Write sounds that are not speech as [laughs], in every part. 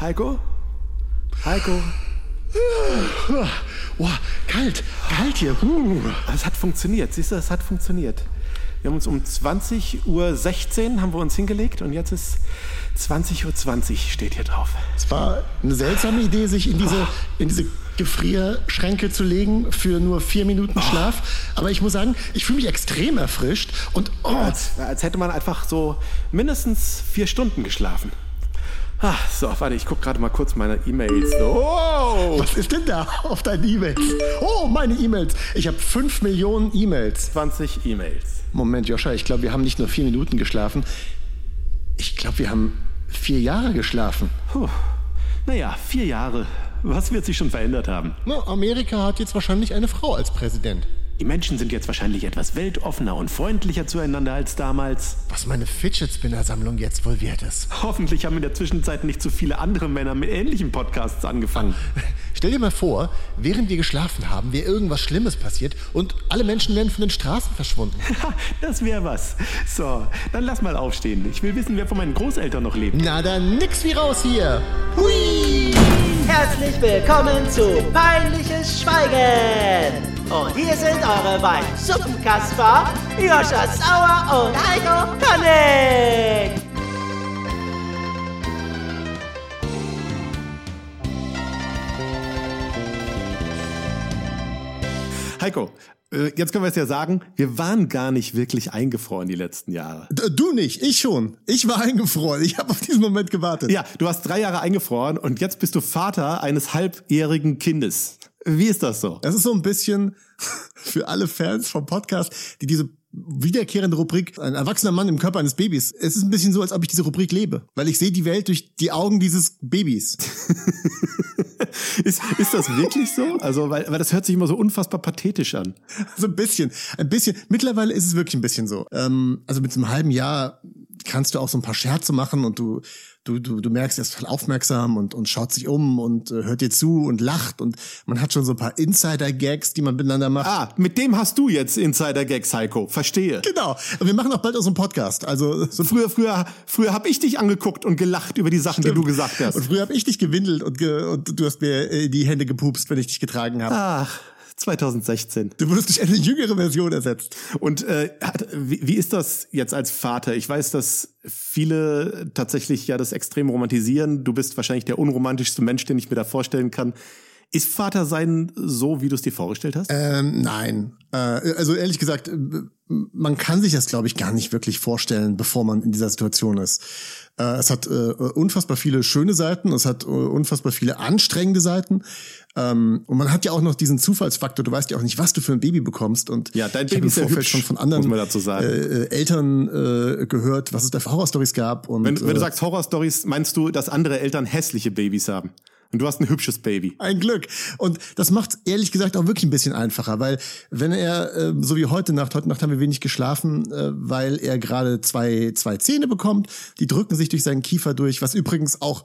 Heiko? Heiko? Boah, kalt, kalt hier. Uh. Es hat funktioniert, siehst du, es hat funktioniert. Wir haben uns um 20.16 Uhr haben wir uns hingelegt und jetzt ist 20.20 Uhr steht hier drauf. Es war eine seltsame Idee, sich in diese, in diese Gefrierschränke zu legen für nur vier Minuten Schlaf. Aber ich muss sagen, ich fühle mich extrem erfrischt und oh, Als, als hätte man einfach so mindestens vier Stunden geschlafen. Ah, so, warte, ich gucke gerade mal kurz meine E-Mails. Oh, was ist denn da auf deinen E-Mails? Oh, meine E-Mails. Ich habe fünf Millionen E-Mails. 20 E-Mails. Moment, Joscha, ich glaube, wir haben nicht nur vier Minuten geschlafen. Ich glaube, wir haben vier Jahre geschlafen. Puh. Naja, vier Jahre. Was wird sich schon verändert haben? Na, Amerika hat jetzt wahrscheinlich eine Frau als Präsident. Die Menschen sind jetzt wahrscheinlich etwas weltoffener und freundlicher zueinander als damals. Was meine Fidget Spinner Sammlung jetzt wohl wert ist. Hoffentlich haben in der Zwischenzeit nicht zu viele andere Männer mit ähnlichen Podcasts angefangen. [laughs] Stell dir mal vor, während wir geschlafen haben, wäre irgendwas Schlimmes passiert und alle Menschen wären von den Straßen verschwunden. [laughs] das wäre was. So, dann lass mal aufstehen. Ich will wissen, wer von meinen Großeltern noch lebt. Na dann nix wie raus hier. Hui! Herzlich willkommen zu Peinliches Schweigen. Und hier sind eure beiden Suppenkasper, Joscha Sauer und Heiko König. Heiko, jetzt können wir es ja sagen, wir waren gar nicht wirklich eingefroren die letzten Jahre. Du nicht, ich schon. Ich war eingefroren. Ich habe auf diesen Moment gewartet. Ja, du hast drei Jahre eingefroren und jetzt bist du Vater eines halbjährigen Kindes. Wie ist das so? Das ist so ein bisschen [laughs] für alle Fans vom Podcast, die diese wiederkehrende Rubrik ein erwachsener Mann im Körper eines Babys. Es ist ein bisschen so, als ob ich diese Rubrik lebe, weil ich sehe die Welt durch die Augen dieses Babys. [laughs] Ist, ist das wirklich so? Also, weil, weil das hört sich immer so unfassbar pathetisch an. So ein bisschen, ein bisschen. Mittlerweile ist es wirklich ein bisschen so. Ähm, also mit so einem halben Jahr kannst du auch so ein paar Scherze machen und du du du, du merkst, er ist voll aufmerksam und und schaut sich um und äh, hört dir zu und lacht und man hat schon so ein paar Insider-Gags, die man miteinander macht. Ah, mit dem hast du jetzt Insider-Gags, Heiko. Verstehe. Genau. Und wir machen auch bald unseren Podcast. Also so Früher, früher, früher habe ich dich angeguckt und gelacht über die Sachen, die du gesagt hast. Und früher habe ich dich gewindelt und, ge und du hast mir äh, die Hände gepupst, wenn ich dich getragen habe. Ach, 2016. Du wurdest durch eine jüngere Version ersetzt. Und äh, hat, wie, wie ist das jetzt als Vater? Ich weiß, dass viele tatsächlich ja das extrem romantisieren. Du bist wahrscheinlich der unromantischste Mensch, den ich mir da vorstellen kann. Ist Vater sein so, wie du es dir vorgestellt hast? Ähm, nein. Äh, also ehrlich gesagt, äh, man kann sich das, glaube ich, gar nicht wirklich vorstellen, bevor man in dieser Situation ist. Äh, es hat äh, unfassbar viele schöne Seiten, es hat äh, unfassbar viele anstrengende Seiten. Ähm, und man hat ja auch noch diesen Zufallsfaktor. Du weißt ja auch nicht, was du für ein Baby bekommst. Und Ja, dein ich habe Baby im Vorfeld schon von anderen muss man dazu sagen. Äh, äh, Eltern äh, gehört, was es da für Horrorstories gab. Und, wenn, wenn äh, du sagst Horrorstories, meinst du, dass andere Eltern hässliche Babys haben? Und du hast ein hübsches Baby. Ein Glück. Und das macht ehrlich gesagt auch wirklich ein bisschen einfacher, weil wenn er, äh, so wie heute Nacht, heute Nacht haben wir wenig geschlafen, äh, weil er gerade zwei, zwei Zähne bekommt, die drücken sich durch seinen Kiefer durch, was übrigens auch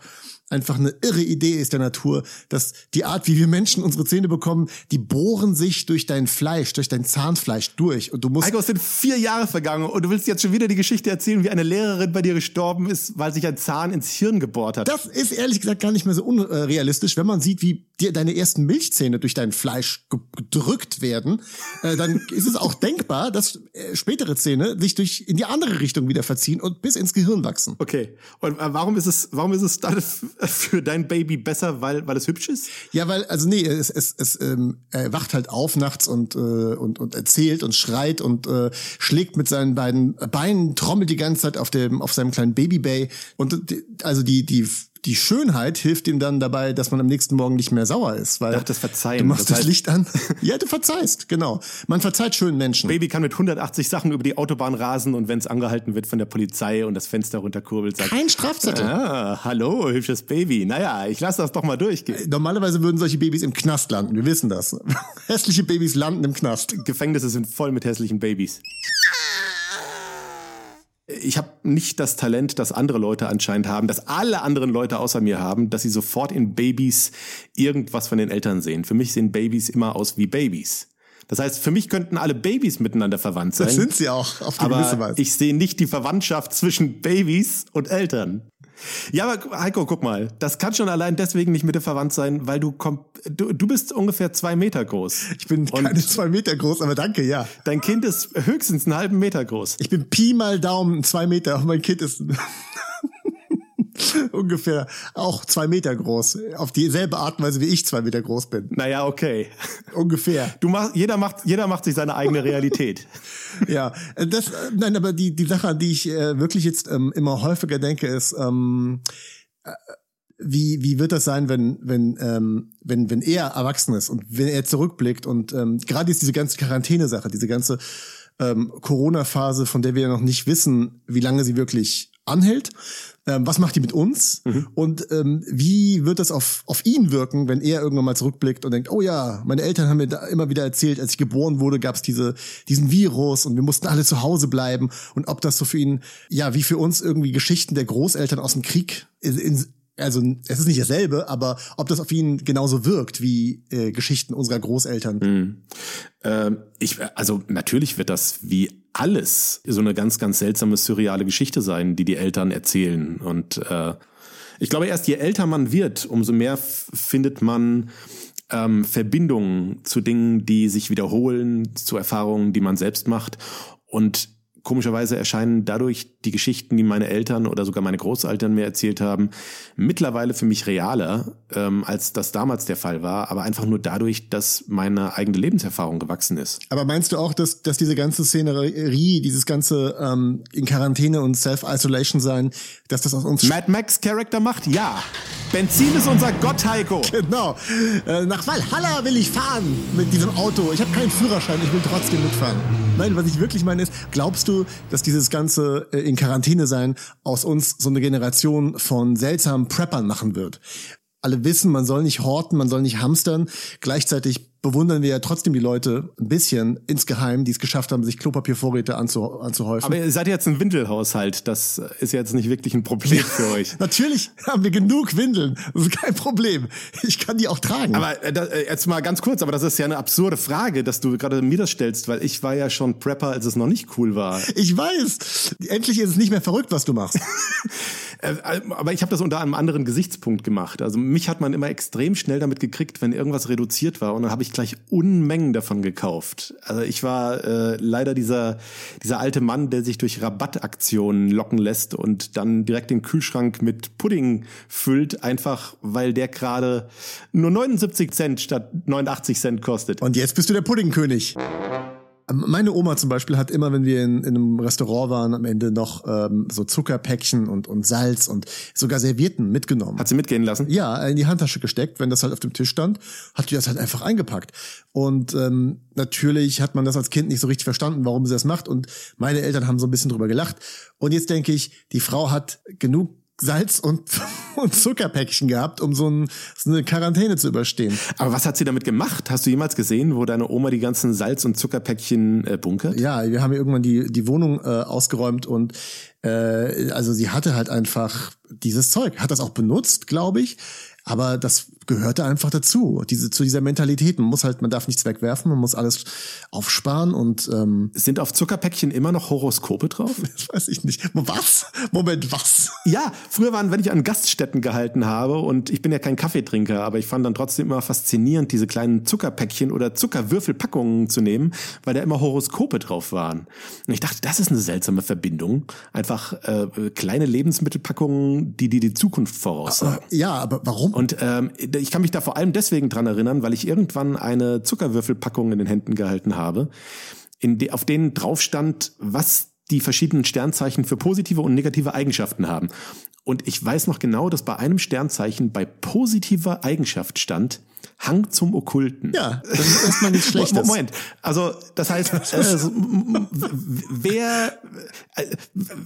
einfach eine irre Idee ist der Natur, dass die Art, wie wir Menschen unsere Zähne bekommen, die bohren sich durch dein Fleisch, durch dein Zahnfleisch durch. Und du musst Heiko, es sind vier Jahre vergangen und du willst jetzt schon wieder die Geschichte erzählen, wie eine Lehrerin bei dir gestorben ist, weil sich ein Zahn ins Hirn gebohrt hat. Das ist ehrlich gesagt gar nicht mehr so unrealistisch, wenn man sieht, wie dir deine ersten Milchzähne durch dein Fleisch ge- gedrückt werden. Äh, dann [laughs] ist es auch denkbar, dass äh, spätere Zähne sich durch in die andere Richtung wieder verziehen und bis ins Gehirn wachsen. Okay. Und äh, warum ist es, warum ist es dann für dein Baby besser, weil, weil es hübsch ist? Ja, weil also nee, es es, es ähm, er wacht halt auf nachts und äh, und und erzählt und schreit und äh, schlägt mit seinen beiden Beinen trommelt die ganze Zeit auf dem auf seinem kleinen Babybay und also die die die Schönheit hilft ihm dann dabei, dass man am nächsten Morgen nicht mehr sauer ist, weil Ach, das Verzeihen. du machst Das das, heißt- Licht an. [laughs] ja, du verzeihst, genau. Man verzeiht schönen Menschen. Baby kann mit 180 Sachen über die Autobahn rasen und wenn es angehalten wird von der Polizei und das Fenster runterkurbelt, sagt, Kein Strafzettel. ah, hallo, hübsches Baby. Naja, ich lasse das doch mal durchgehen. Normalerweise würden solche Babys im Knast landen. Wir wissen das. [laughs] Hässliche Babys landen im Knast. Gefängnisse sind voll mit hässlichen Babys. Ich habe nicht das Talent, das andere Leute anscheinend haben, das alle anderen Leute außer mir haben, dass sie sofort in Babys irgendwas von den Eltern sehen. Für mich sehen Babys immer aus wie Babys. Das heißt, für mich könnten alle Babys miteinander verwandt sein. Das sind sie auch, auf gewisse aber Weise. ich sehe nicht die Verwandtschaft zwischen Babys und Eltern. Ja, aber Heiko, guck mal, das kann schon allein deswegen nicht mit dir verwandt sein, weil du komm, du, du bist ungefähr zwei Meter groß. Ich bin Und keine zwei Meter groß, aber danke, ja. Dein Kind ist höchstens einen halben Meter groß. Ich bin Pi mal Daumen zwei Meter, und mein Kind ist [laughs] ungefähr auch zwei Meter groß. Auf dieselbe Art und Weise, wie ich zwei Meter groß bin. Naja, okay. Ungefähr. Du machst, jeder macht, jeder macht sich seine eigene Realität. [laughs] Ja, das, nein, aber die, die Sache, an die ich äh, wirklich jetzt ähm, immer häufiger denke, ist, ähm, äh, wie, wie wird das sein, wenn, wenn, ähm, wenn, wenn er erwachsen ist und wenn er zurückblickt und ähm, gerade jetzt diese ganze Quarantäne-Sache, diese ganze ähm, Corona-Phase, von der wir ja noch nicht wissen, wie lange sie wirklich anhält. Ähm, was macht die mit uns? Und ähm, wie wird das auf, auf ihn wirken, wenn er irgendwann mal zurückblickt und denkt, oh ja, meine Eltern haben mir da immer wieder erzählt, als ich geboren wurde, gab es diese, diesen Virus und wir mussten alle zu Hause bleiben. Und ob das so für ihn, ja, wie für uns irgendwie Geschichten der Großeltern aus dem Krieg in, in, also es ist nicht dasselbe, aber ob das auf ihn genauso wirkt wie äh, Geschichten unserer Großeltern. Ähm, ich, also natürlich wird das wie alles so eine ganz, ganz seltsame, surreale Geschichte sein, die die Eltern erzählen. Und äh, ich glaube, erst je älter man wird, umso mehr findet man ähm, Verbindungen zu Dingen, die sich wiederholen, zu Erfahrungen, die man selbst macht. Und komischerweise erscheinen dadurch die Geschichten, die meine Eltern oder sogar meine Großeltern mir erzählt haben, mittlerweile für mich realer, ähm, als das damals der Fall war, aber einfach nur dadurch, dass meine eigene Lebenserfahrung gewachsen ist. Aber meinst du auch, dass, dass diese ganze Szenerie, dieses ganze ähm, in Quarantäne und Self-Isolation sein, dass das aus uns Mad Max Charakter macht? Ja. Benzin ist unser Gott, Heiko. Genau. Äh, nach Valhalla will ich fahren mit diesem Auto. Ich habe keinen Führerschein, ich will trotzdem mitfahren. Nein, was ich wirklich meine ist, glaubst du, dass dieses ganze äh, in Quarantäne sein aus uns so eine Generation von seltsamen Preppern machen wird? Alle wissen, man soll nicht horten, man soll nicht hamstern. Gleichzeitig bewundern wir ja trotzdem die Leute ein bisschen insgeheim, die es geschafft haben, sich Klopapiervorräte anzu anzuhäufen. Aber ihr seid jetzt ein Windelhaushalt. Das ist jetzt nicht wirklich ein Problem [laughs] für euch. Natürlich haben wir genug Windeln. Das ist kein Problem. Ich kann die auch tragen. Aber äh, äh, jetzt mal ganz kurz, aber das ist ja eine absurde Frage, dass du gerade mir das stellst, weil ich war ja schon Prepper, als es noch nicht cool war. ich weiß. Endlich ist es nicht mehr verrückt, was du machst. [laughs] Äh, Aber ich habe das unter einem anderen Gesichtspunkt gemacht. Also mich hat man immer extrem schnell damit gekriegt, wenn irgendwas reduziert war und dann habe ich gleich Unmengen davon gekauft. Also ich war äh, leider dieser dieser alte Mann, der sich durch Rabattaktionen locken lässt und dann direkt den Kühlschrank mit Pudding füllt, einfach weil der gerade nur 79 Cent statt 89 Cent kostet. Und jetzt bist du der Puddingkönig. Meine Oma zum Beispiel hat immer, wenn wir in, in einem Restaurant waren, am Ende noch ähm, so Zuckerpäckchen und, und Salz und sogar Servietten mitgenommen. Hat sie mitgehen lassen? ja, in die Handtasche gesteckt, wenn das halt auf dem Tisch stand, hat die das halt einfach eingepackt. Und ähm, natürlich hat man das als Kind nicht so richtig verstanden, warum sie das macht. Und meine Eltern haben so ein bisschen drüber gelacht. Und jetzt denke ich, die Frau hat genug Salz und, [laughs] und Zuckerpäckchen gehabt, um so, ein, so eine Quarantäne zu überstehen. Aber was hat sie damit gemacht? Hast du jemals gesehen, wo deine Oma die ganzen Salz- und Zuckerpäckchen äh, bunkert? Ja, wir haben ja irgendwann die, die Wohnung äh, ausgeräumt und äh, also sie hatte halt einfach dieses Zeug, hat das auch benutzt, glaube ich. Aber das gehörte einfach dazu, diese, zu dieser Mentalität. Man muss halt, man darf nichts wegwerfen, man muss alles aufsparen und ähm, Sind auf Zuckerpäckchen immer noch Horoskope drauf? [laughs] das weiß ich nicht. Was? Moment, was? Ja, früher waren, wenn ich an Gaststätten gehalten habe und ich bin ja kein Kaffeetrinker, aber ich fand dann trotzdem immer faszinierend, diese kleinen Zuckerpäckchen oder Zuckerwürfelpackungen zu nehmen, weil da immer Horoskope drauf waren. Und ich dachte, das ist eine seltsame Verbindung. Einfach äh, kleine Lebensmittelpackungen, die dir die Zukunft voraussagen. Ja, aber warum? Und ähm, ich kann mich da vor allem deswegen dran erinnern, weil ich irgendwann eine Zuckerwürfelpackung in den Händen gehalten habe, in de auf denen drauf stand, was die verschiedenen Sternzeichen für positive und negative Eigenschaften haben. Und ich weiß noch genau, dass bei einem Sternzeichen bei positiver Eigenschaft stand, Hang zum Okkulten. ja, das ist erstmal nichts [laughs] Schlechtes. Moment, also das heißt, so, m- m- wer, äh,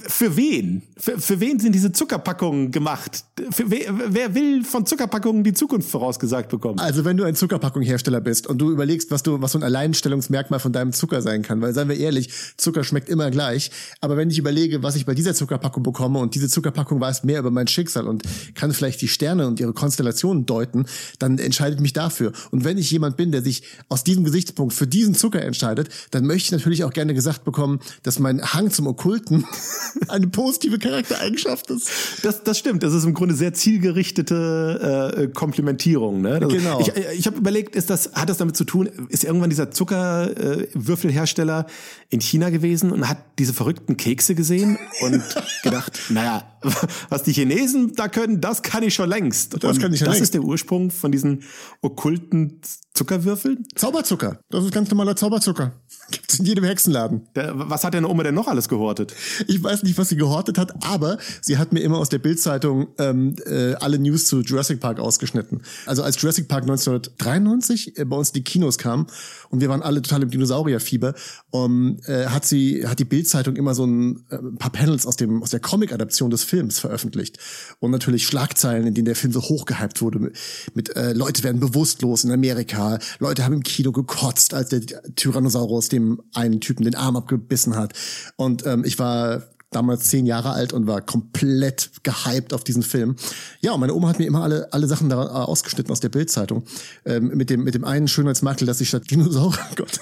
für wen, für, für wen sind diese Zuckerpackungen gemacht? Für wer, wer will von Zuckerpackungen die Zukunft vorausgesagt bekommen? Also wenn du ein Zuckerpackunghersteller bist und du überlegst, was du, was so ein Alleinstellungsmerkmal von deinem Zucker sein kann, weil seien wir ehrlich, Zucker schmeckt immer gleich. Aber wenn ich überlege, was ich bei dieser Zuckerpackung bekomme und diese Zuckerpackung weiß mehr über mein Schicksal und kann vielleicht die Sterne und ihre Konstellationen deuten, dann entscheidet mich dafür. Und wenn ich jemand bin, der sich aus diesem Gesichtspunkt für diesen Zucker entscheidet, dann möchte ich natürlich auch gerne gesagt bekommen, dass mein Hang zum Okkulten [laughs] eine positive Charaktereigenschaft ist. Das, das stimmt. Das ist im Grunde sehr zielgerichtete äh, Komplementierung. Ne? Also Genau. Ich, ich habe überlegt, ist das, hat das damit zu tun, ist irgendwann dieser Zuckerwürfelhersteller in China gewesen und hat diese verrückten Kekse gesehen und [laughs] gedacht, naja, [laughs] was die Chinesen da können, das kann ich schon längst. Das kann ich schon das längst. ist der Ursprung von diesen okkulten Zuckerwürfeln. Zauberzucker. Das ist ganz normaler Zauberzucker. Gibt's in jedem Hexenladen. Der, was hat deine Oma denn noch alles gehortet? Ich weiß nicht, was sie gehortet hat, aber sie hat mir immer aus der Bildzeitung ähm, äh, alle News zu Jurassic Park ausgeschnitten. Also als Jurassic Park 1993 äh, bei uns in die Kinos kam und wir waren alle total im Dinosaurierfieber, um, äh, hat sie hat die Bildzeitung immer so ein, äh, ein paar Panels aus dem aus der Comic-Adaption des Films veröffentlicht und natürlich Schlagzeilen, in denen der Film so hochgehypt wurde mit, mit äh, Leute werden bewusstlos in Amerika, Leute haben im Kino gekotzt, als der Tyrannosaurus dem einen Typen den Arm abgebissen hat und ähm, ich war damals zehn Jahre alt und war komplett gehypt auf diesen Film. Ja, und meine Oma hat mir immer alle, alle Sachen da äh, ausgeschnitten aus der Bildzeitung. Ähm, mit, dem, mit dem einen Schönheitsmakel, dass sie statt Dinosaurier, [laughs] Gott,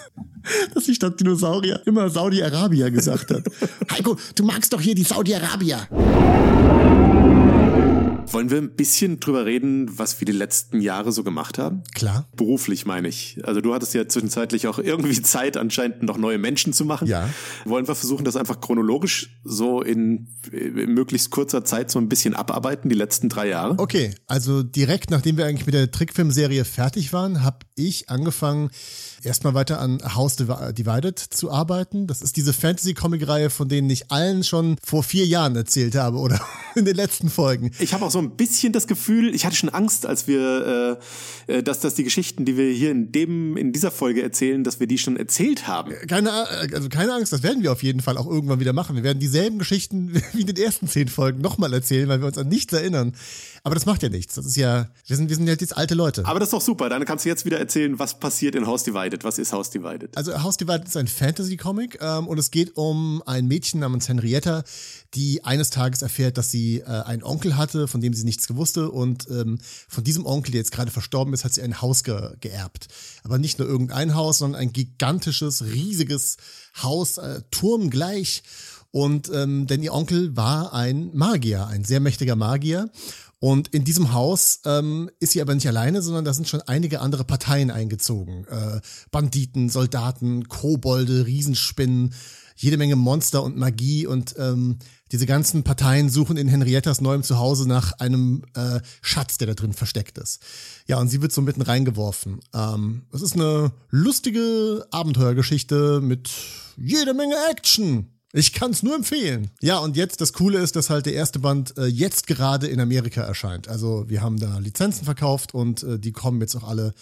dass sie statt Dinosaurier immer Saudi-Arabier gesagt hat. [laughs] Heiko, du magst doch hier die Saudi-Arabier. Wollen wir ein bisschen drüber reden, was wir die letzten Jahre so gemacht haben? Klar. Beruflich meine ich. Also du hattest ja zwischenzeitlich auch irgendwie Zeit, anscheinend noch neue Menschen zu machen. Ja. Wollen wir versuchen, das einfach chronologisch so in, in möglichst kurzer Zeit so ein bisschen abarbeiten, die letzten drei Jahre? Okay, also direkt nachdem wir eigentlich mit der Trickfilmserie fertig waren, habe ich angefangen, erstmal weiter an House Divi- Divided zu arbeiten. Das ist diese Fantasy-Comic-Reihe, von denen ich allen schon vor vier Jahren erzählt habe oder [laughs] in den letzten Folgen. Ich habe auch so ein bisschen das Gefühl, ich hatte schon Angst, als wir, äh, äh, dass, dass die Geschichten, die wir hier in dem, in dieser Folge erzählen, dass wir die schon erzählt haben. Keine, äh, also keine Angst, das werden wir auf jeden Fall auch irgendwann wieder machen. Wir werden dieselben Geschichten [laughs] wie in den ersten zehn Folgen nochmal erzählen, weil wir uns an nichts erinnern. Aber das macht ja nichts. Das ist ja, wir sind, wir sind jetzt alte Leute. Aber das ist doch super. Dann kannst du jetzt wieder erzählen, was passiert in House Divided. Was ist House Divided? Also House Divided ist ein Fantasy-Comic ähm, und es geht um ein Mädchen namens Henrietta, die eines Tages erfährt, dass sie äh, einen Onkel hatte, von dem sie nichts gewusste und ähm, von diesem Onkel, der jetzt gerade verstorben ist, hat sie ein Haus ge geerbt. Aber nicht nur irgendein Haus, sondern ein gigantisches, riesiges Haus, äh, turmgleich. Und ähm, denn ihr Onkel war ein Magier, ein sehr mächtiger Magier. Und in diesem Haus ähm, ist sie aber nicht alleine, sondern da sind schon einige andere Parteien eingezogen. Äh, Banditen, Soldaten, Kobolde, Riesenspinnen, jede Menge Monster und Magie und ähm, diese ganzen Parteien suchen in Henriettas neuem Zuhause nach einem äh, Schatz, der da drin versteckt ist. Ja, und sie wird so mitten reingeworfen. Ähm, es ist eine lustige Abenteuergeschichte mit jede Menge Action. Ich kann es nur empfehlen. Ja, und jetzt das Coole ist, dass halt der erste Band äh, jetzt gerade in Amerika erscheint. Also wir haben da Lizenzen verkauft und äh, die kommen jetzt auch alle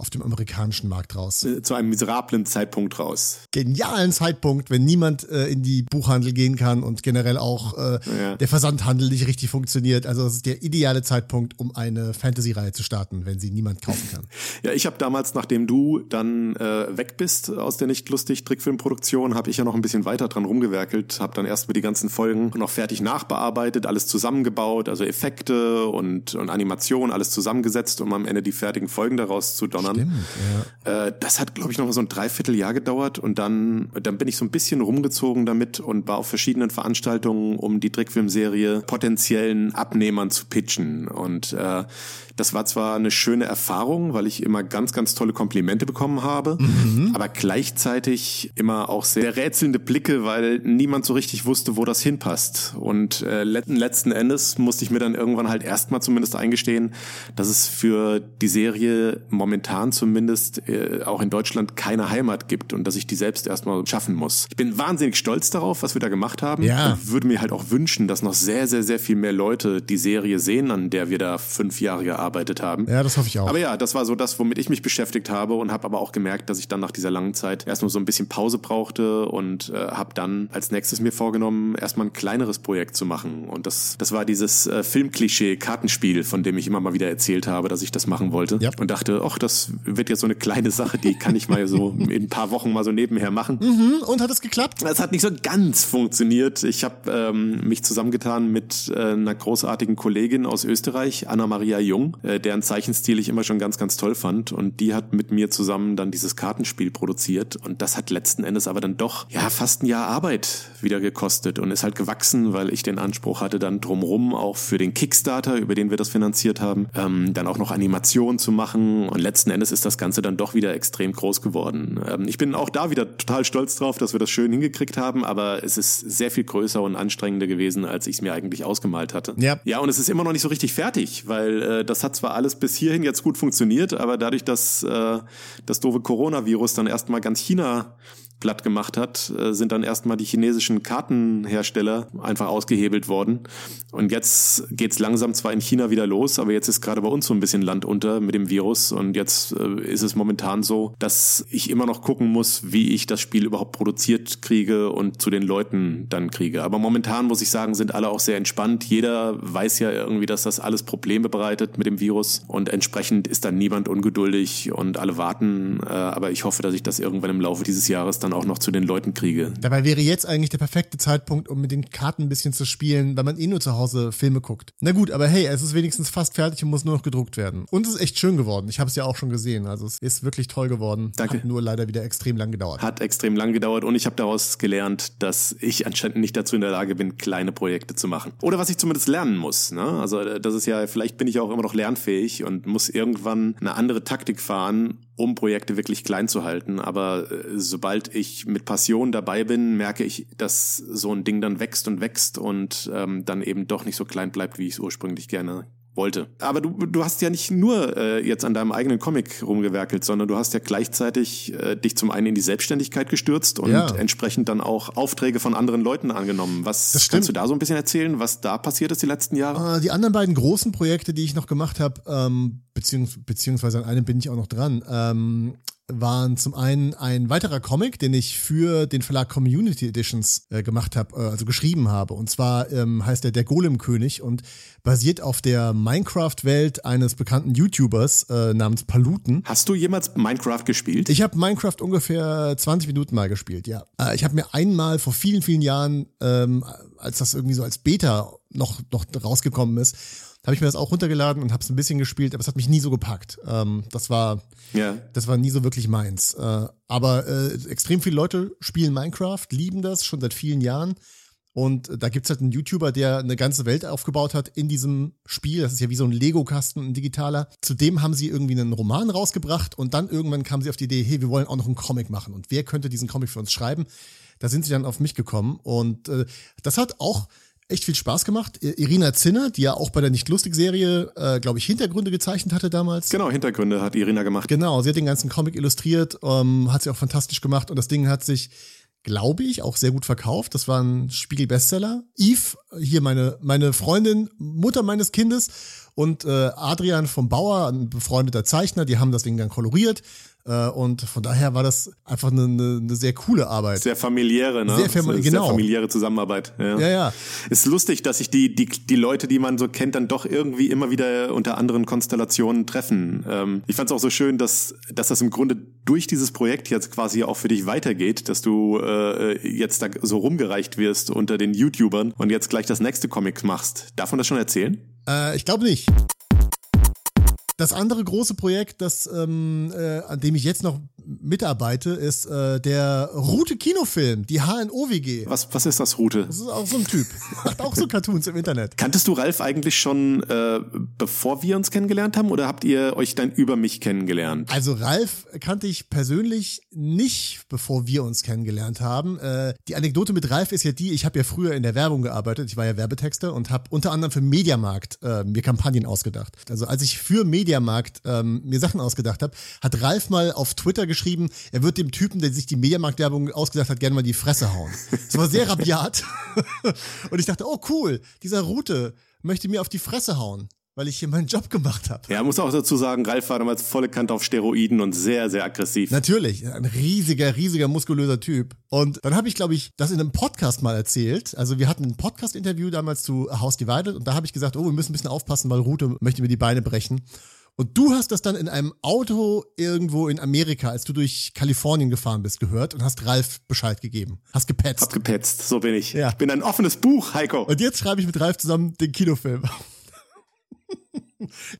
auf dem amerikanischen Markt raus. Äh, Zu einem miserablen Zeitpunkt raus. Genialen Zeitpunkt, wenn niemand äh, in die Buchhandel gehen kann und generell auch äh, Ja. der Versandhandel nicht richtig funktioniert. Also es ist der ideale Zeitpunkt, um eine Fantasy-Reihe zu starten, wenn sie niemand kaufen kann. [laughs] Ja, ich habe damals, nachdem du dann äh, weg bist aus der nicht lustig Trickfilmproduktion, habe ich ja noch ein bisschen weiter dran rumgewerkelt, habe dann erstmal die ganzen Folgen noch fertig nachbearbeitet, alles zusammengebaut, also Effekte und, und Animation, alles zusammengesetzt, um am Ende die fertigen Folgen daraus zu donnern. Äh, das hat, glaube ich, noch mal so ein Dreivierteljahr gedauert und dann, dann bin ich so ein bisschen rumgezogen damit und war auf verschiedenen Veranstaltungen, um die Trickfilmserie potenziellen Abnehmern zu pitchen. Und äh, das war zwar eine schöne Erfahrung, weil ich immer ganz, ganz tolle Komplimente bekommen habe, aber gleichzeitig immer auch sehr rätselnde Blicke, weil niemand so richtig wusste, wo das hinpasst. Und äh, let- letzten Endes musste ich mir dann irgendwann halt erstmal zumindest eingestehen, dass es für die Serie momentan zumindest äh, auch in Deutschland keine Heimat gibt und dass ich die selbst erstmal schaffen muss. Ich bin wahnsinnig stolz darauf, was wir da gemacht haben. Ja. Und würde mir halt auch wünschen, dass noch sehr, sehr, sehr viel mehr Leute die Serie sehen, an der wir da fünf Jahre gearbeitet haben. Ja, das hoffe ich auch. Aber ja, das war so das, womit ich mich beschäftigt habe und habe aber auch gemerkt, dass ich dann nach dieser langen Zeit erstmal so ein bisschen Pause brauchte und äh, habe dann als nächstes mir vorgenommen, erstmal ein kleineres Projekt zu machen. Und das, das war dieses äh, Filmklischee-Kartenspiel, von dem ich immer mal wieder erzählt habe, dass ich das machen wollte. Ja. Und dachte, ach, das das wird jetzt so eine kleine Sache, die kann ich mal so [laughs] in ein paar Wochen mal so nebenher machen. Mhm, und hat es geklappt? Es hat nicht so ganz funktioniert. Ich habe ähm, mich zusammengetan mit äh, einer großartigen Kollegin aus Österreich, Anna-Maria Jung, äh, deren Zeichenstil ich immer schon ganz, ganz toll fand. Und die hat mit mir zusammen dann dieses Kartenspiel produziert. Und das hat letzten Endes aber dann doch, ja, fast ein Jahr Arbeit wieder gekostet und ist halt gewachsen, weil ich den Anspruch hatte, dann drumrum auch für den Kickstarter, über den wir das finanziert haben, ähm, dann auch noch Animationen zu machen. Und letzten Endes ist das Ganze dann doch wieder extrem groß geworden. Ähm, ich bin auch da wieder total stolz drauf, dass wir das schön hingekriegt haben, aber es ist sehr viel größer und anstrengender gewesen, als ich es mir eigentlich ausgemalt hatte. Ja. Ja, und es ist immer noch nicht so richtig fertig, weil äh, das hat zwar alles bis hierhin jetzt gut funktioniert, aber dadurch, dass äh, das doofe Coronavirus dann erstmal ganz China platt gemacht hat, äh, sind dann erstmal die chinesischen Kartenhersteller einfach ausgehebelt worden. Und jetzt geht's langsam zwar in China wieder los, aber jetzt ist gerade bei uns so ein bisschen Land unter mit dem Virus. Und jetzt äh, ist es momentan so, dass ich immer noch gucken muss, wie ich das Spiel überhaupt produziert kriege und zu den Leuten dann kriege. Aber momentan muss ich sagen, sind alle auch sehr entspannt. Jeder weiß ja irgendwie, dass das alles Probleme bereitet mit dem Virus. Und entsprechend ist dann niemand ungeduldig und alle warten. Äh, aber ich hoffe, dass ich das irgendwann im Laufe dieses Jahres dann auch noch zu den Leuten kriege. Dabei wäre jetzt eigentlich der perfekte Zeitpunkt, um mit den Karten ein bisschen zu spielen, weil man eh nur zu Hause Filme guckt. Na gut, aber hey, es ist wenigstens fast fertig und muss nur noch gedruckt werden. Und es ist echt schön geworden. Ich habe es ja auch schon gesehen. Also es ist wirklich toll geworden. Danke. Hat nur leider wieder extrem lang gedauert. Hat extrem lang gedauert und ich habe daraus gelernt, dass ich anscheinend nicht dazu in der Lage bin, kleine Projekte zu machen. Oder was ich zumindest lernen muss. Ne? Also das ist ja, vielleicht bin ich auch immer noch lernfähig und muss irgendwann eine andere Taktik fahren, um Projekte wirklich klein zu halten. Aber äh, sobald ich mit Passion dabei bin, merke ich, dass so ein Ding dann wächst und wächst und ähm, dann eben doch nicht so klein bleibt, wie ich es ursprünglich gerne wollte. Aber du, du hast ja nicht nur äh, jetzt an deinem eigenen Comic rumgewerkelt, sondern du hast ja gleichzeitig äh, dich zum einen in die Selbstständigkeit gestürzt und Ja. entsprechend dann auch Aufträge von anderen Leuten angenommen. Was kannst du da so ein bisschen erzählen, was da passiert ist die letzten Jahre? Äh, Die anderen beiden großen Projekte, die ich noch gemacht habe, ähm, beziehungs beziehungsweise an einem bin ich auch noch dran, ähm, waren zum einen ein weiterer Comic, den ich für den Verlag Community Editions äh, gemacht habe, äh, also geschrieben habe. Und zwar ähm, heißt er Der Golem-König und basiert auf der Minecraft-Welt eines bekannten YouTubers äh, namens Paluten. Hast du jemals Minecraft gespielt? Ich habe Minecraft ungefähr 20 Minuten mal gespielt, ja. Äh, ich habe mir einmal vor vielen, vielen Jahren, ähm, als das irgendwie so als Beta noch, noch rausgekommen ist, habe ich mir das auch runtergeladen und habe es ein bisschen gespielt, aber es hat mich nie so gepackt. Ähm, das war ja. das war nie so wirklich meins. Äh, aber äh, extrem viele Leute spielen Minecraft, lieben das schon seit vielen Jahren. Und da gibt's halt einen YouTuber, der eine ganze Welt aufgebaut hat in diesem Spiel. Das ist ja wie so ein Lego-Kasten, ein digitaler. Zudem haben sie irgendwie einen Roman rausgebracht und dann irgendwann kamen sie auf die Idee, hey, wir wollen auch noch einen Comic machen. Und wer könnte diesen Comic für uns schreiben? Da sind sie dann auf mich gekommen. Und äh, das hat auch echt viel Spaß gemacht. Irina Zinner, die ja auch bei der Nicht-Lustig-Serie, äh, glaube ich, Hintergründe gezeichnet hatte damals. Genau, Hintergründe hat Irina gemacht. Genau, sie hat den ganzen Comic illustriert, ähm, hat sie auch fantastisch gemacht und das Ding hat sich, glaube ich, auch sehr gut verkauft. Das war ein Spiegel-Bestseller. Eve, hier meine, meine Freundin, Mutter meines Kindes und äh, Adrian vom Bauer, ein befreundeter Zeichner, die haben das Ding dann koloriert. Äh, und von daher war das einfach eine, eine, eine sehr coole Arbeit. Sehr familiäre, ne? Sehr Sehr genau. familiäre Zusammenarbeit. Ja. Ja, ja. Ist lustig, dass sich die, die, die Leute, die man so kennt, dann doch irgendwie immer wieder unter anderen Konstellationen treffen. Ähm, ich fand es auch so schön, dass, dass das im Grunde durch dieses Projekt jetzt quasi auch für dich weitergeht, dass du äh, jetzt da so rumgereicht wirst unter den YouTubern und jetzt gleich das nächste Comic machst. Darf man das schon erzählen? Äh, ich glaube nicht. Das andere große Projekt, das, ähm, äh, an dem ich jetzt noch mitarbeite, ist äh, der Route Kinofilm, die HNO-WG. Was, was ist das, Route? Das ist auch so ein Typ. Macht auch so Cartoons im Internet. Kanntest du Ralf eigentlich schon, äh, bevor wir uns kennengelernt haben, oder habt ihr euch dann über mich kennengelernt? Also Ralf kannte ich persönlich nicht, bevor wir uns kennengelernt haben. Äh, die Anekdote mit Ralf ist ja die, ich habe ja früher in der Werbung gearbeitet, ich war ja Werbetexter und habe unter anderem für Mediamarkt äh, mir Kampagnen ausgedacht. Also als ich für Mediamarkt ähm, mir Sachen ausgedacht habe, hat Ralf mal auf Twitter geschrieben, er wird dem Typen, der sich die Mediamarkt-Werbung ausgedacht hat, gerne mal die Fresse hauen. Das war sehr rabiat. [laughs] und ich dachte, oh cool, dieser Route möchte mir auf die Fresse hauen, weil ich hier meinen Job gemacht habe. Ja, muss auch dazu sagen, Ralf war damals volle Kante auf Steroiden und sehr, sehr aggressiv. Natürlich, ein riesiger, riesiger, muskulöser Typ. Und dann habe ich, glaube ich, das in einem Podcast mal erzählt. Also wir hatten ein Podcast-Interview damals zu House Divided und da habe ich gesagt, oh, wir müssen ein bisschen aufpassen, weil Rute möchte mir die Beine brechen. Und du hast das dann in einem Auto irgendwo in Amerika, als du durch Kalifornien gefahren bist, gehört und hast Ralf Bescheid gegeben. Hast gepetzt. Hab gepetzt, so bin ich. Ja. Ich bin ein offenes Buch, Heiko. Und jetzt schreibe ich mit Ralf zusammen den Kinofilm. [laughs]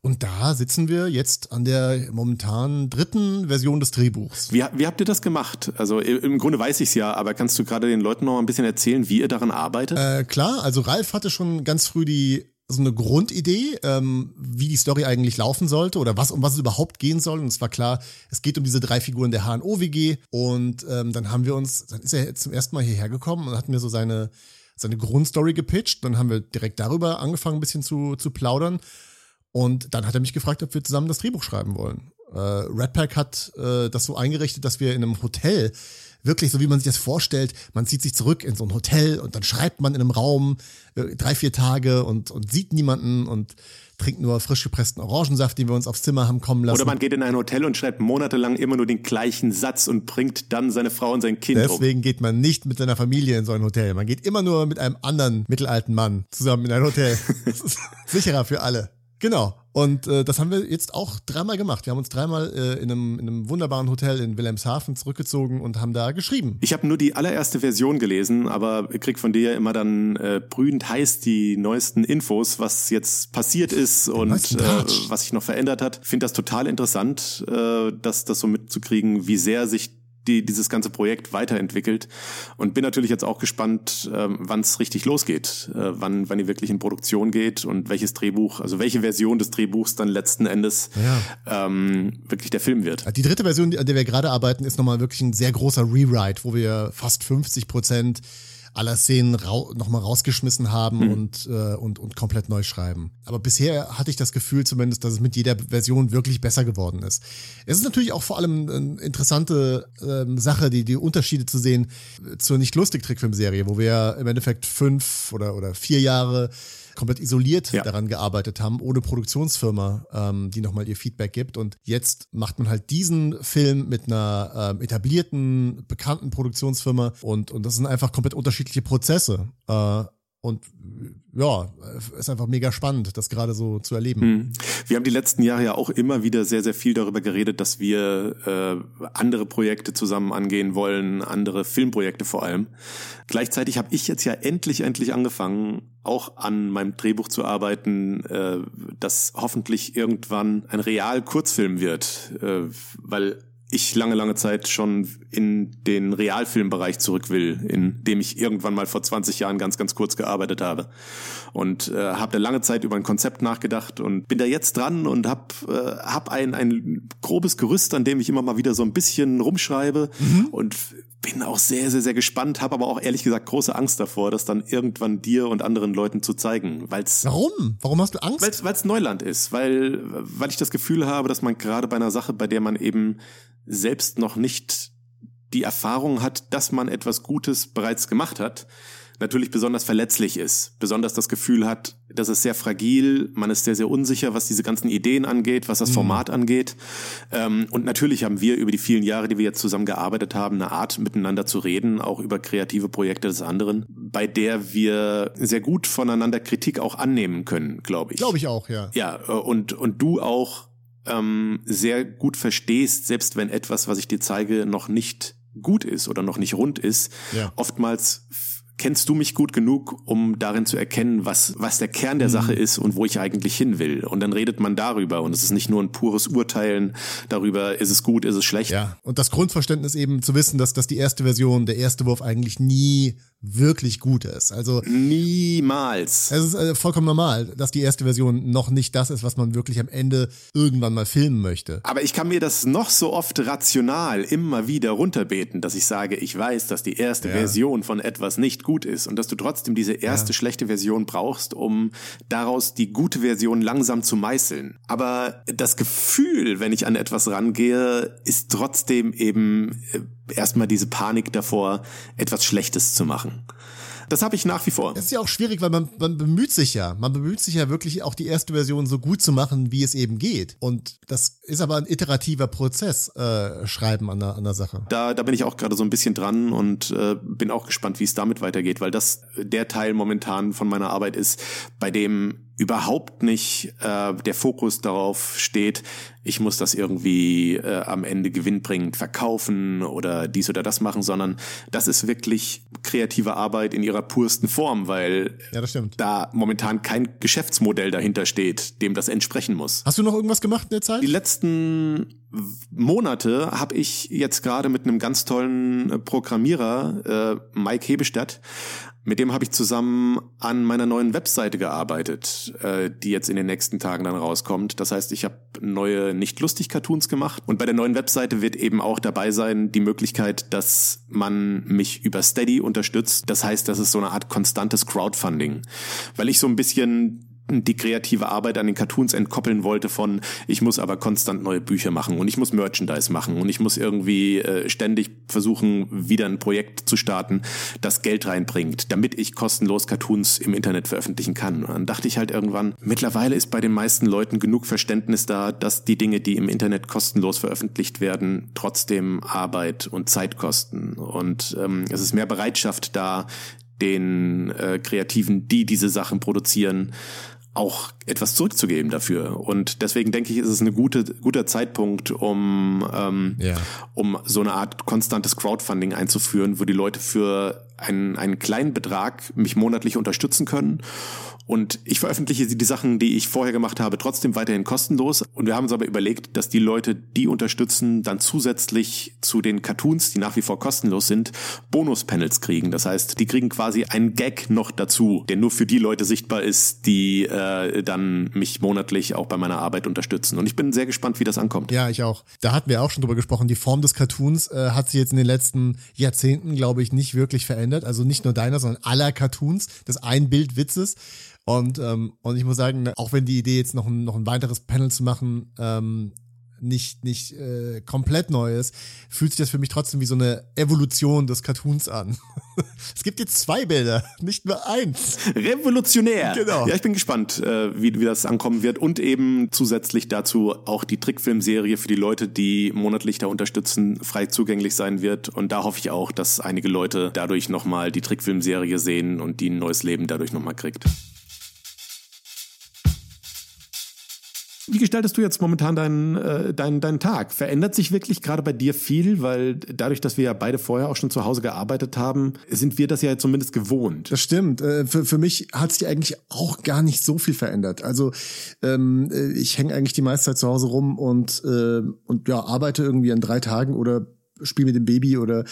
Und da sitzen wir jetzt an der momentan dritten Version des Drehbuchs. Wie, wie habt ihr das gemacht? Also im Grunde weiß ich es ja, aber kannst du gerade den Leuten noch ein bisschen erzählen, wie ihr daran arbeitet? Äh, klar, also Ralf hatte schon ganz früh die so eine Grundidee, ähm, wie die Story eigentlich laufen sollte oder was um was es überhaupt gehen soll. Und es war klar, es geht um diese drei Figuren der HNO-WG. Und ähm, dann haben wir uns, dann ist er zum ersten Mal hierher gekommen und hat mir so seine seine Grundstory gepitcht. Dann haben wir direkt darüber angefangen, ein bisschen zu, zu plaudern. Und dann hat er mich gefragt, ob wir zusammen das Drehbuch schreiben wollen. Äh, Redpack hat äh, das so eingerichtet, dass wir in einem Hotel wirklich so wie man sich das vorstellt, man zieht sich zurück in so ein Hotel und dann schreibt man in einem Raum äh, drei, vier Tage und, und sieht niemanden und trinkt nur frisch gepressten Orangensaft, den wir uns aufs Zimmer haben kommen lassen. Oder man geht in ein Hotel und schreibt monatelang immer nur den gleichen Satz und bringt dann seine Frau und sein Kind um. Deswegen geht man nicht mit seiner Familie in so ein Hotel. Man geht immer nur mit einem anderen mittelalten Mann zusammen in ein Hotel. Das [laughs] ist sicherer für alle. Genau. Und äh, das haben wir jetzt auch dreimal gemacht. Wir haben uns dreimal äh, in, einem, in einem wunderbaren Hotel in Wilhelmshaven zurückgezogen und haben da geschrieben. Ich habe nur die allererste Version gelesen, aber krieg von dir ja immer dann äh, brühend heiß die neuesten Infos, was jetzt passiert ist und neuesten äh, was sich noch verändert hat. Finde das total interessant, äh, das, das so mitzukriegen, wie sehr sich die, dieses ganze Projekt weiterentwickelt und bin natürlich jetzt auch gespannt, ähm, wann es richtig losgeht, äh, wann, wann die wirklich in Produktion geht und welches Drehbuch, also welche Version des Drehbuchs dann letzten Endes ähm, wirklich der Film wird. Die dritte Version, an der wir gerade arbeiten, ist nochmal wirklich ein sehr großer Rewrite, wo wir fast 50 Prozent aller Szenen rau nochmal rausgeschmissen haben und, äh, und, und komplett neu schreiben. Aber bisher hatte ich das Gefühl zumindest, dass es mit jeder Version wirklich besser geworden ist. Es ist natürlich auch vor allem eine interessante ähm, Sache, die, die Unterschiede zu sehen äh, zur Nicht-Lustig-Trickfilm-Serie, wo wir im Endeffekt fünf oder, oder vier Jahre komplett isoliert Ja. daran gearbeitet haben, ohne Produktionsfirma, ähm, die nochmal ihr Feedback gibt. Und jetzt macht man halt diesen Film mit einer ähm, etablierten, bekannten Produktionsfirma und, und das sind einfach komplett unterschiedliche Prozesse. Äh, und ja, ist einfach mega spannend, das gerade so zu erleben. Mhm. Wir haben die letzten Jahre ja auch immer wieder sehr, sehr viel darüber geredet, dass wir äh, andere Projekte zusammen angehen wollen, andere Filmprojekte vor allem. Gleichzeitig habe ich jetzt ja endlich, endlich angefangen, auch an meinem Drehbuch zu arbeiten, äh, das hoffentlich irgendwann ein Real-Kurzfilm wird, äh, weil ich lange, lange Zeit schon in den Realfilmbereich zurück will, in dem ich irgendwann mal vor 20 Jahren ganz, ganz kurz gearbeitet habe. Und äh, habe da lange Zeit über ein Konzept nachgedacht und bin da jetzt dran und habe äh, hab ein, ein grobes Gerüst, an dem ich immer mal wieder so ein bisschen rumschreibe und bin auch sehr, sehr, sehr gespannt, habe aber auch ehrlich gesagt große Angst davor, das dann irgendwann dir und anderen Leuten zu zeigen, weil es Warum? Warum hast du Angst? weil es Neuland ist, weil, weil ich das Gefühl habe, dass man gerade bei einer Sache, bei der man eben selbst noch nicht die Erfahrung hat, dass man etwas Gutes bereits gemacht hat, natürlich besonders verletzlich ist, besonders das Gefühl hat, das ist sehr fragil, man ist sehr, sehr unsicher, was diese ganzen Ideen angeht, was das Format angeht. Ähm, und natürlich haben wir über die vielen Jahre, die wir jetzt zusammen gearbeitet haben, eine Art miteinander zu reden, auch über kreative Projekte des anderen, bei der wir sehr gut voneinander Kritik auch annehmen können, glaube ich. Glaube ich auch, ja. Ja, äh, und, und du auch ähm, sehr gut verstehst, selbst wenn etwas, was ich dir zeige, noch nicht gut ist oder noch nicht rund ist, Ja. oftmals kennst du mich gut genug, um darin zu erkennen, was, was der Kern Mhm. der Sache ist und wo ich eigentlich hin will. Und dann redet man darüber und es ist nicht nur ein pures Urteilen darüber, ist es gut, ist es schlecht. Ja, und das Grundverständnis eben zu wissen, dass, dass die erste Version, der erste Wurf eigentlich nie wirklich gut ist. Also Niemals. es ist äh, vollkommen normal, dass die erste Version noch nicht das ist, was man wirklich am Ende irgendwann mal filmen möchte. Aber ich kann mir das noch so oft rational immer wieder runterbeten, dass ich sage, ich weiß, dass die erste Ja. Version von etwas nicht gut ist und dass du trotzdem diese erste schlechte Version brauchst, um daraus die gute Version langsam zu meißeln. Aber das Gefühl, wenn ich an etwas rangehe, ist trotzdem eben äh, erstmal diese Panik davor, etwas Schlechtes zu machen. Das habe ich nach wie vor. Es ist ja auch schwierig, weil man, man bemüht sich ja. Man bemüht sich ja wirklich auch die erste Version so gut zu machen, wie es eben geht. Und das ist aber ein iterativer Prozess, äh, Schreiben an der, an der Sache. Da, da bin ich auch gerade so ein bisschen dran und äh, bin auch gespannt, wie es damit weitergeht, weil das der Teil momentan von meiner Arbeit ist, bei dem überhaupt nicht äh, der Fokus darauf steht, ich muss das irgendwie äh, am Ende gewinnbringend verkaufen oder dies oder das machen, sondern das ist wirklich kreative Arbeit in ihrer pursten Form, weil Ja, das stimmt. da momentan kein Geschäftsmodell dahinter steht, dem das entsprechen muss. Hast du noch irgendwas gemacht in der Zeit? Die letzten Monate habe ich jetzt gerade mit einem ganz tollen äh, Programmierer, äh, Mike Hebestadt, mit dem habe ich zusammen an meiner neuen Webseite gearbeitet, äh, die jetzt in den nächsten Tagen dann rauskommt. Das heißt, ich habe neue Nicht-Lustig-Cartoons gemacht und bei der neuen Webseite wird eben auch dabei sein die Möglichkeit, dass man mich über Steady unterstützt. Das heißt, das ist so eine Art konstantes Crowdfunding, weil ich so ein bisschen die kreative Arbeit an den Cartoons entkoppeln wollte von, ich muss aber konstant neue Bücher machen und ich muss Merchandise machen und ich muss irgendwie äh, ständig versuchen, wieder ein Projekt zu starten, das Geld reinbringt, damit ich kostenlos Cartoons im Internet veröffentlichen kann. Und dann dachte ich halt irgendwann, mittlerweile ist bei den meisten Leuten genug Verständnis da, dass die Dinge, die im Internet kostenlos veröffentlicht werden, trotzdem Arbeit und Zeit kosten. Und ähm, es ist mehr Bereitschaft da, den äh, Kreativen, die diese Sachen produzieren, auch etwas zurückzugeben dafür. Und deswegen denke ich, ist es ein gute, guter Zeitpunkt, um, ähm, Ja. um so eine Art konstantes Crowdfunding einzuführen, wo die Leute für einen, einen kleinen Betrag mich monatlich unterstützen können. Und ich veröffentliche die Sachen, die ich vorher gemacht habe, trotzdem weiterhin kostenlos. Und wir haben uns aber überlegt, dass die Leute, die unterstützen, dann zusätzlich zu den Cartoons, die nach wie vor kostenlos sind, Bonus-Panels kriegen. Das heißt, die kriegen quasi einen Gag noch dazu, der nur für die Leute sichtbar ist, die äh, dann mich monatlich auch bei meiner Arbeit unterstützen. Und ich bin sehr gespannt, wie das ankommt. Ja, ich auch. Da hatten wir auch schon drüber gesprochen. Die Form des Cartoons äh, hat sich jetzt in den letzten Jahrzehnten, glaube ich, nicht wirklich verändert. Also nicht nur deiner, sondern aller Cartoons des Einbildwitzes. Und, ähm, und ich muss sagen, auch wenn die Idee jetzt noch ein, noch ein weiteres Panel zu machen, ähm, nicht, nicht äh, komplett neu ist, fühlt sich das für mich trotzdem wie so eine Evolution des Cartoons an. [laughs] es gibt jetzt zwei Bilder, nicht nur eins. Revolutionär. Genau. Ja, ich bin gespannt, äh, wie, wie das ankommen wird. Und eben zusätzlich dazu auch die Trickfilmserie für die Leute, die monatlich da unterstützen, frei zugänglich sein wird. Und da hoffe ich auch, dass einige Leute dadurch nochmal die Trickfilmserie sehen und die ein neues Leben dadurch nochmal kriegt. Wie gestaltest du jetzt momentan deinen, äh, deinen, deinen Tag? Verändert sich wirklich gerade bei dir viel? Weil dadurch, dass wir ja beide vorher auch schon zu Hause gearbeitet haben, sind wir das ja zumindest gewohnt. Das stimmt. Äh, Für, für mich hat sich eigentlich auch gar nicht so viel verändert. Also ähm, äh, ich hänge eigentlich die meiste Zeit zu Hause rum und, äh, und ja, arbeite irgendwie an drei Tagen oder spiele mit dem Baby oder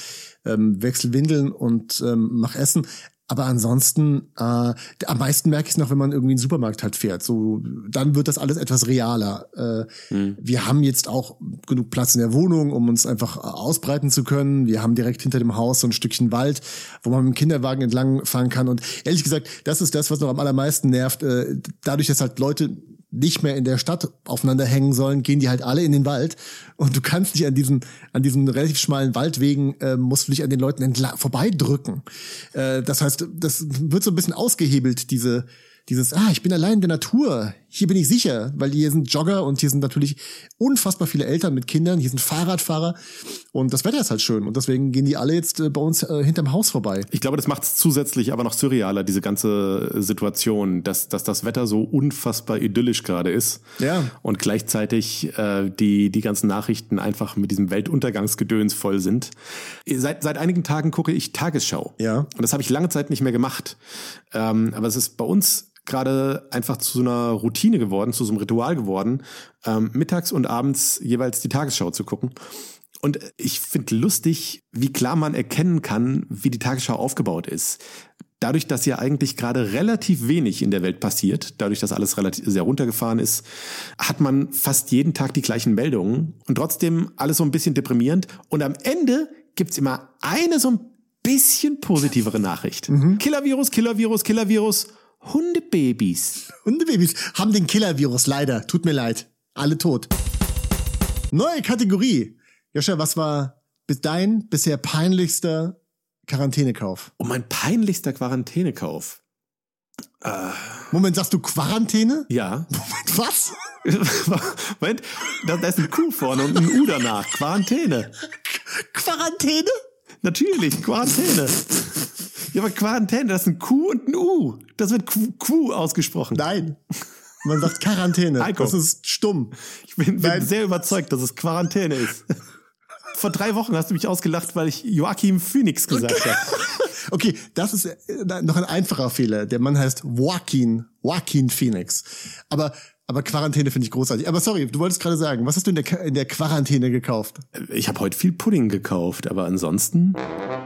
ähm, wechsel Windeln und ähm, mach Essen. Aber ansonsten, äh, am meisten merke ich es noch, wenn man irgendwie in den Supermarkt halt fährt. So, dann wird das alles etwas realer. Äh, Wir haben jetzt auch genug Platz in der Wohnung, um uns einfach äh, ausbreiten zu können. Wir haben direkt hinter dem Haus so ein Stückchen Wald, wo man mit dem Kinderwagen entlang fahren kann. Und ehrlich gesagt, das ist das, was noch am allermeisten nervt. Äh, dadurch, dass halt Leute nicht mehr in der Stadt aufeinander hängen sollen, gehen die halt alle in den Wald und du kannst dich an diesen an diesen relativ schmalen Waldwegen äh, musst du dich an den Leuten vorbeidrücken. Äh, das heißt, das wird so ein bisschen ausgehebelt diese dieses, ah, ich bin allein in der Natur, hier bin ich sicher, weil hier sind Jogger und hier sind natürlich unfassbar viele Eltern mit Kindern, hier sind Fahrradfahrer und das Wetter ist halt schön und deswegen gehen die alle jetzt äh, bei uns äh, hinterm Haus vorbei. Ich glaube, das macht es zusätzlich aber noch surrealer, diese ganze Situation, dass, dass das Wetter so unfassbar idyllisch gerade ist. Ja. Und gleichzeitig äh, die, die ganzen Nachrichten einfach mit diesem Weltuntergangsgedöns voll sind. Seit, seit einigen Tagen gucke ich Tagesschau. Ja. Und das habe ich lange Zeit nicht mehr gemacht. Ähm, aber es ist bei uns gerade einfach zu so einer Routine geworden, zu so einem Ritual geworden, ähm, mittags und abends jeweils die Tagesschau zu gucken. Und ich finde lustig, wie klar man erkennen kann, wie die Tagesschau aufgebaut ist. Dadurch, dass ja eigentlich gerade relativ wenig in der Welt passiert, dadurch, dass alles relativ sehr runtergefahren ist, hat man fast jeden Tag die gleichen Meldungen und trotzdem alles so ein bisschen deprimierend. Und am Ende gibt's immer eine so ein bisschen positivere Nachricht. Killervirus, Killervirus, Killervirus, Hundebabys. Hundebabys haben den Killer-Virus, leider. Tut mir leid. Alle tot. Neue Kategorie. Joscha, was war bis dein bisher peinlichster Quarantänekauf? Und mein peinlichster Quarantänekauf. Moment, sagst du Quarantäne? Ja. Moment, was? [laughs] Moment, da, da ist ein Q vorne und ein U danach. Quarantäne. Quarantäne? Natürlich, Quarantäne. Ja, aber Quarantäne, das ist ein Q und ein U. Das wird Q, Q ausgesprochen. Nein. Man sagt Quarantäne. Heiko. Das ist stumm. Ich bin, bin sehr überzeugt, dass es Quarantäne ist. [laughs] Vor drei Wochen hast du mich ausgelacht, weil ich Joachim Phoenix gesagt habe. [laughs] Okay, das ist äh, noch ein einfacher Fehler. Der Mann heißt Joaquin, Joaquin Phoenix. Aber, aber Quarantäne finde ich großartig. Aber sorry, du wolltest gerade sagen, was hast du in der, in der Quarantäne gekauft? Ich habe heute viel Pudding gekauft, aber ansonsten.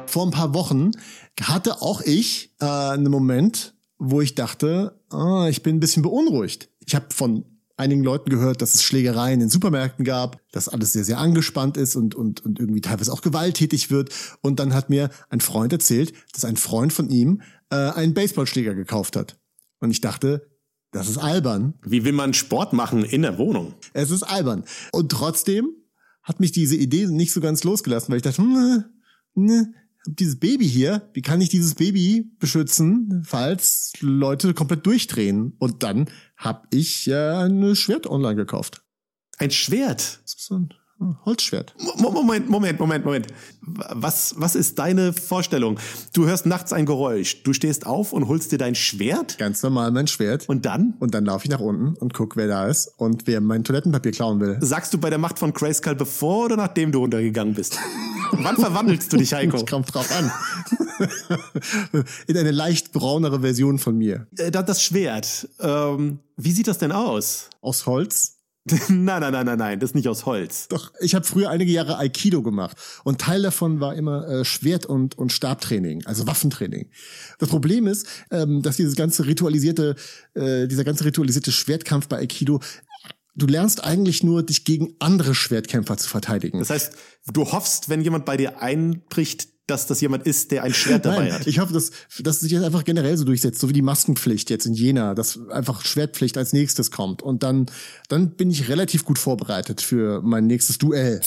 Vor ein paar Wochen hatte auch ich äh, einen Moment, wo ich dachte, ah, ich bin ein bisschen beunruhigt. Ich habe von einigen Leuten gehört, dass es Schlägereien in Supermärkten gab, dass alles sehr, sehr angespannt ist und, und, und irgendwie teilweise auch gewalttätig wird. Und dann hat mir ein Freund erzählt, dass ein Freund von ihm äh, einen Baseballschläger gekauft hat. Und ich dachte, das ist albern. Wie will man Sport machen in der Wohnung? Es ist albern. Und trotzdem hat mich diese Idee nicht so ganz losgelassen, weil ich dachte, hm, ne, hab dieses Baby hier, wie kann ich dieses Baby beschützen, falls Leute komplett durchdrehen? Und dann habe ich äh, ein Schwert online gekauft. Ein Schwert. Das ist so ein Holzschwert. Mo- Moment, Moment, Moment, Moment. Was, was ist deine Vorstellung? Du hörst nachts ein Geräusch. Du stehst auf und holst dir dein Schwert Ganz normal mein Schwert. und dann Und dann laufe ich nach unten und guck, wer da ist und wer mein Toilettenpapier klauen will. sagst du bei der Macht von Grayskull bevor oder nachdem du runtergegangen bist? [laughs] Wann verwandelst du dich, Heiko? Es kommt drauf an. In eine leicht braunere Version von mir. Äh, da- Das Schwert. Ähm, wie sieht das denn aus? Aus Holz. [laughs] nein, nein, nein, nein, nein, das ist nicht aus Holz. Doch, ich habe früher einige Jahre Aikido gemacht und Teil davon war immer äh, Schwert- und, und Stabtraining, also Waffentraining. Das Problem ist, ähm, dass dieses ganze ritualisierte, äh, dieser ganze ritualisierte Schwertkampf bei Aikido, du lernst eigentlich nur, dich gegen andere Schwertkämpfer zu verteidigen. Das heißt, du hoffst, wenn jemand bei dir einbricht, dass das jemand ist, der ein Schwert dabei Nein, hat. ich hoffe, dass, dass es sich jetzt einfach generell so durchsetzt, so wie die Maskenpflicht jetzt in Jena, dass einfach Schwertpflicht als nächstes kommt. Und dann, dann bin ich relativ gut vorbereitet für mein nächstes Duell.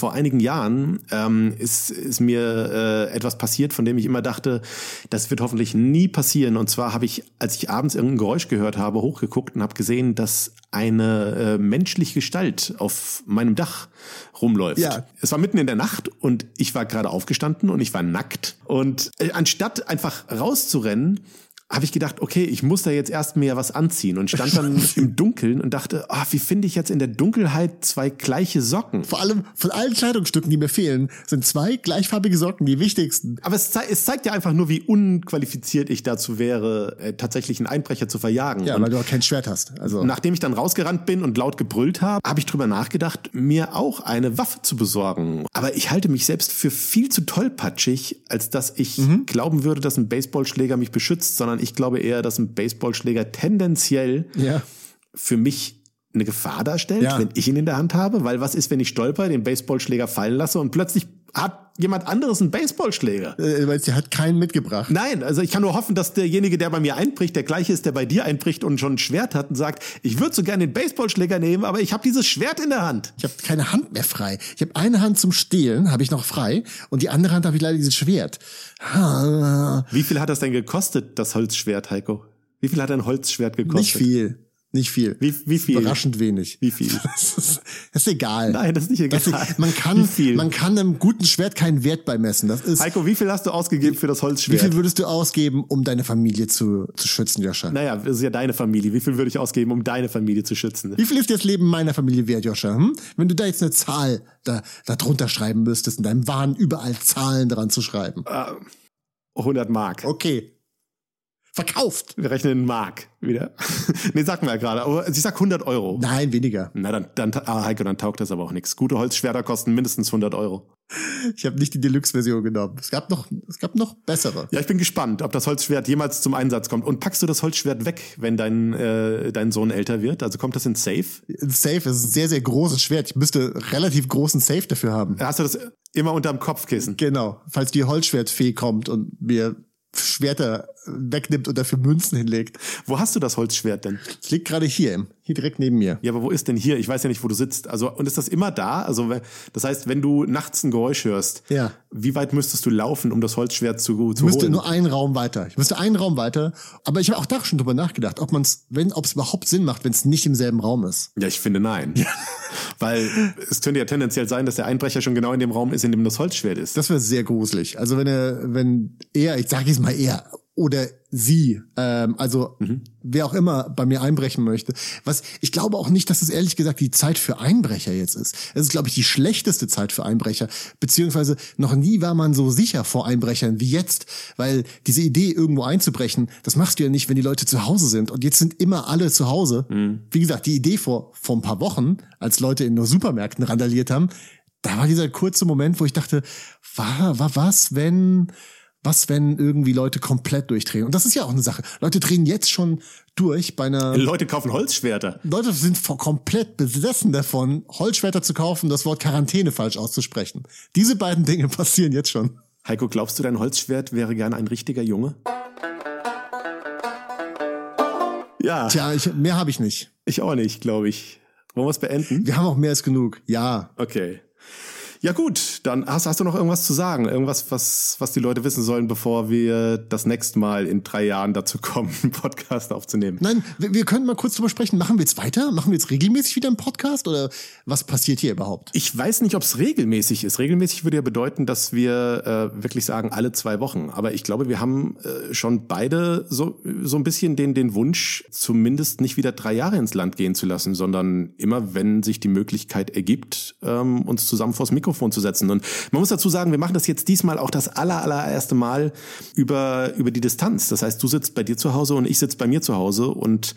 Vor einigen Jahren ähm, ist, ist mir äh, etwas passiert, von dem ich immer dachte, das wird hoffentlich nie passieren. Und zwar habe ich, als ich abends irgendein Geräusch gehört habe, hochgeguckt und habe gesehen, dass eine äh, menschliche Gestalt auf meinem Dach rumläuft. Ja. Es war mitten in der Nacht und ich war gerade aufgestanden und ich war nackt. Und äh, anstatt einfach rauszurennen, habe ich gedacht, okay, ich muss da jetzt erst mir was anziehen und stand dann [laughs] im Dunkeln und dachte, ah, wie finde ich jetzt in der Dunkelheit zwei gleiche Socken? Vor allem von allen Kleidungsstücken, die mir fehlen, sind zwei gleichfarbige Socken die wichtigsten. Aber es, zei es zeigt ja einfach nur, wie unqualifiziert ich dazu wäre, äh, tatsächlich einen Einbrecher zu verjagen. Ja, und weil du auch kein Schwert hast. Also nachdem ich dann rausgerannt bin und laut gebrüllt habe, habe ich drüber nachgedacht, mir auch eine Waffe zu besorgen. Aber ich halte mich selbst für viel zu tollpatschig, als dass ich Mhm. glauben würde, dass ein Baseballschläger mich beschützt, sondern ich glaube eher, dass ein Baseballschläger tendenziell ja. für mich eine Gefahr darstellt, Ja. wenn ich ihn in der Hand habe. Weil was ist, wenn ich stolper, den Baseballschläger fallen lasse und plötzlich hat jemand anderes einen Baseballschläger? Äh, weil sie hat keinen mitgebracht. Nein, also ich kann nur hoffen, dass derjenige, der bei mir einbricht, der gleiche ist, der bei dir einbricht und schon ein Schwert hat und sagt, ich würde so gerne den Baseballschläger nehmen, aber ich habe dieses Schwert in der Hand. Ich habe keine Hand mehr frei. Ich habe eine Hand zum Stehlen, habe ich noch frei, und die andere Hand habe ich leider dieses Schwert. Ha, Wie viel hat das denn gekostet, das Holzschwert, Heiko? Wie viel hat ein Holzschwert gekostet? nicht viel, nicht viel. Wie, wie viel? Überraschend wenig. Wie viel? [laughs] Das ist, das ist egal. Nein, das ist nicht egal. Ist, man Wie kann, viel? man kann einem guten Schwert keinen Wert beimessen. Das ist. Heiko, wie viel hast du ausgegeben für das Wie Holzschwert? viel würdest du ausgeben, um deine Familie zu, zu schützen, Joscha? naja, das ist ja deine Familie. Wie viel würde ich ausgeben, um deine Familie zu schützen? Wie viel ist das Leben meiner Familie wert, Joscha? Hm? Wenn du da jetzt eine Zahl da, da drunter schreiben müsstest, in deinem Wahn überall Zahlen dran zu schreiben. 100 Mark. Okay. Verkauft. Wir rechnen in Mark wieder. [laughs] nee, sag mal gerade. Aber ich sag 100 Euro. Nein, weniger. Na, dann, dann, ah, Heiko, dann taugt das aber auch nichts. Gute Holzschwerter kosten mindestens 100 Euro. Ich habe nicht die Deluxe-Version genommen. Es gab noch, es gab noch bessere. Ja, ich bin gespannt, ob das Holzschwert jemals zum Einsatz kommt. Und packst du das Holzschwert weg, wenn dein, äh, dein Sohn älter wird? Also kommt das in Safe? Ein Safe ist ein sehr, sehr großes Schwert. Ich müsste relativ großen Safe dafür haben. Hast du das immer unterm Kopfkissen? Genau. Falls die Holzschwertfee kommt und mir Schwerter wegnimmt und dafür Münzen hinlegt. Wo hast du das Holzschwert denn? Es liegt gerade hier, hier direkt neben mir. Ja, aber wo ist denn hier? Ich weiß ja nicht, wo du sitzt. Also, und ist das immer da? Also, das heißt, wenn du nachts ein Geräusch hörst, Ja. wie weit müsstest du laufen, um das Holzschwert zu, zu Ich müsste holen? nur einen Raum weiter. Ich müsste einen Raum weiter. Aber ich habe auch da schon drüber nachgedacht, ob man es, wenn, ob es überhaupt Sinn macht, wenn es nicht im selben Raum ist. Ja, ich finde nein. [laughs] Weil es könnte ja tendenziell sein, dass der Einbrecher schon genau in dem Raum ist, in dem das Holzschwert ist. Das wäre sehr gruselig. Also wenn er, wenn er, ich sage jetzt mal er oder sie, ähm, also wer auch immer bei mir einbrechen möchte. Was ich glaube auch nicht, dass es ehrlich gesagt die Zeit für Einbrecher jetzt ist. Es ist, glaube ich, die schlechteste Zeit für Einbrecher. Beziehungsweise noch nie war man so sicher vor Einbrechern wie jetzt, weil diese Idee, irgendwo einzubrechen, das machst du ja nicht, wenn die Leute zu Hause sind. Und jetzt sind immer alle zu Hause. Wie gesagt, die Idee vor vor ein paar Wochen, als Leute in nur Supermärkten randaliert haben, da war dieser kurze Moment, wo ich dachte, war, war was, wenn, was, wenn irgendwie Leute komplett durchdrehen? Und das ist ja auch eine Sache. Leute drehen jetzt schon durch bei einer, [laughs] Leute kaufen Holzschwerter. Leute sind komplett besessen davon, Holzschwerter zu kaufen, das Wort Quarantäne falsch auszusprechen. Diese beiden Dinge [laughs] passieren jetzt schon. Heiko, glaubst du, dein Holzschwert wäre gerne ein richtiger Junge? Ja, Tja, ich, mehr habe ich nicht. ich auch nicht, glaube ich. Wollen wir es beenden? Wir haben auch mehr als genug. Ja. Okay. Ja gut, dann hast, hast du noch irgendwas zu sagen? Irgendwas, was, was die Leute wissen sollen, bevor wir das nächste Mal in drei Jahren dazu kommen, einen Podcast aufzunehmen? Nein, wir, wir können mal kurz drüber sprechen. Machen wir jetzt weiter? Machen wir jetzt regelmäßig wieder einen Podcast? Oder was passiert hier überhaupt? Ich weiß nicht, ob es regelmäßig ist. Regelmäßig würde ja bedeuten, dass wir äh, wirklich sagen, alle zwei Wochen. Aber ich glaube, wir haben äh, schon beide so, so ein bisschen den, den Wunsch, zumindest nicht wieder drei Jahre ins Land gehen zu lassen, sondern immer, wenn sich die Möglichkeit ergibt, ähm, uns zusammen vors Mikrofon zu setzen. Und man muss dazu sagen, wir machen das jetzt diesmal auch das aller, allererste Mal über, über die Distanz. Das heißt, du sitzt bei dir zu Hause und ich sitze bei mir zu Hause. Und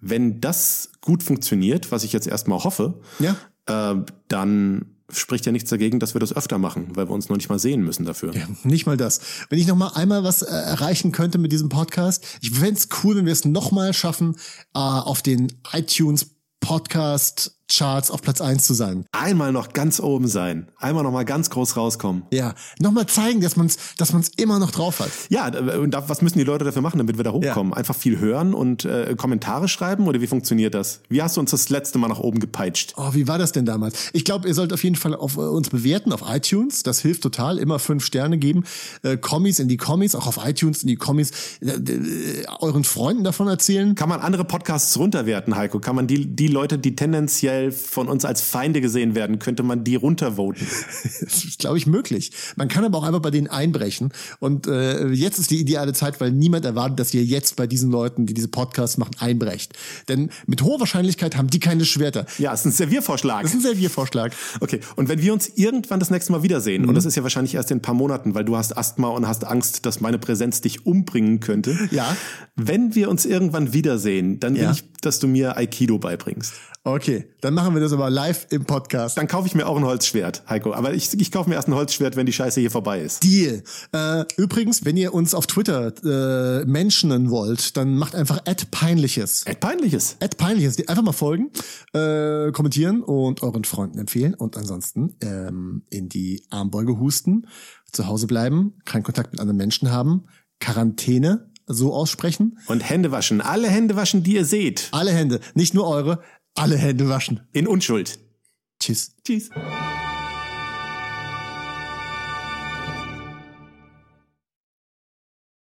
wenn das gut funktioniert, was ich jetzt erstmal hoffe, Ja. äh, dann spricht ja nichts dagegen, dass wir das öfter machen, weil wir uns noch nicht mal sehen müssen dafür. Nicht mal das. Wenn ich noch mal einmal was äh, erreichen könnte mit diesem Podcast, ich fände es cool, wenn wir es noch mal schaffen, äh, auf den iTunes Podcast Charts auf Platz eins zu sein. Einmal noch ganz oben sein, einmal noch mal ganz groß rauskommen. Ja, noch mal zeigen, dass man es dass man's immer noch drauf hat. Ja, äh, und da, was müssen die Leute dafür machen, damit wir da hochkommen? Einfach viel hören und äh, Kommentare schreiben oder wie funktioniert das? Wie hast du uns das letzte Mal nach oben gepeitscht? Oh, wie war das denn damals? Ich glaube, ihr sollt auf jeden Fall auf äh, uns bewerten auf iTunes. Das hilft total. Immer fünf Sterne geben. Äh, Kommis in die Kommis, auch auf iTunes in die Kommis. Äh, äh, euren Freunden davon erzählen. Kann man andere Podcasts runterwerten, Heiko? Kann man die, die Leute, die tendenziell von uns als Feinde gesehen werden, könnte man die runtervoten? [laughs] Das ist, glaube ich, möglich. Man kann aber auch einfach bei denen einbrechen. Und äh, jetzt ist die ideale Zeit, weil niemand erwartet, dass ihr jetzt bei diesen Leuten, die diese Podcasts machen, einbrecht. Denn mit hoher Wahrscheinlichkeit haben die keine Schwerter. Ja, ist ein Serviervorschlag. Das ist ein Serviervorschlag. Okay, und wenn wir uns irgendwann das nächste Mal wiedersehen, und das ist ja wahrscheinlich erst in ein paar Monaten, weil du hast Asthma und hast Angst, dass meine Präsenz dich umbringen könnte. Ja. Wenn wir uns irgendwann wiedersehen, dann will Ja. ich, dass du mir Aikido beibringst. Okay, dann machen wir das aber live im Podcast. Dann kaufe ich mir auch ein Holzschwert, Heiko. Aber ich, ich kaufe mir erst ein Holzschwert, wenn die Scheiße hier vorbei ist. Deal. Äh, übrigens, wenn ihr uns auf Twitter äh, mentionen wollt, dann macht einfach peinliches. Ed peinliches. peinliches. Einfach mal folgen, äh, kommentieren und euren Freunden empfehlen und ansonsten ähm, in die Armbeuge husten, zu Hause bleiben, keinen Kontakt mit anderen Menschen haben, Quarantäne so aussprechen, Und Hände waschen. Alle Hände waschen, die ihr seht. alle Hände, nicht nur eure, alle Hände waschen. In Unschuld. Tschüss. Tschüss.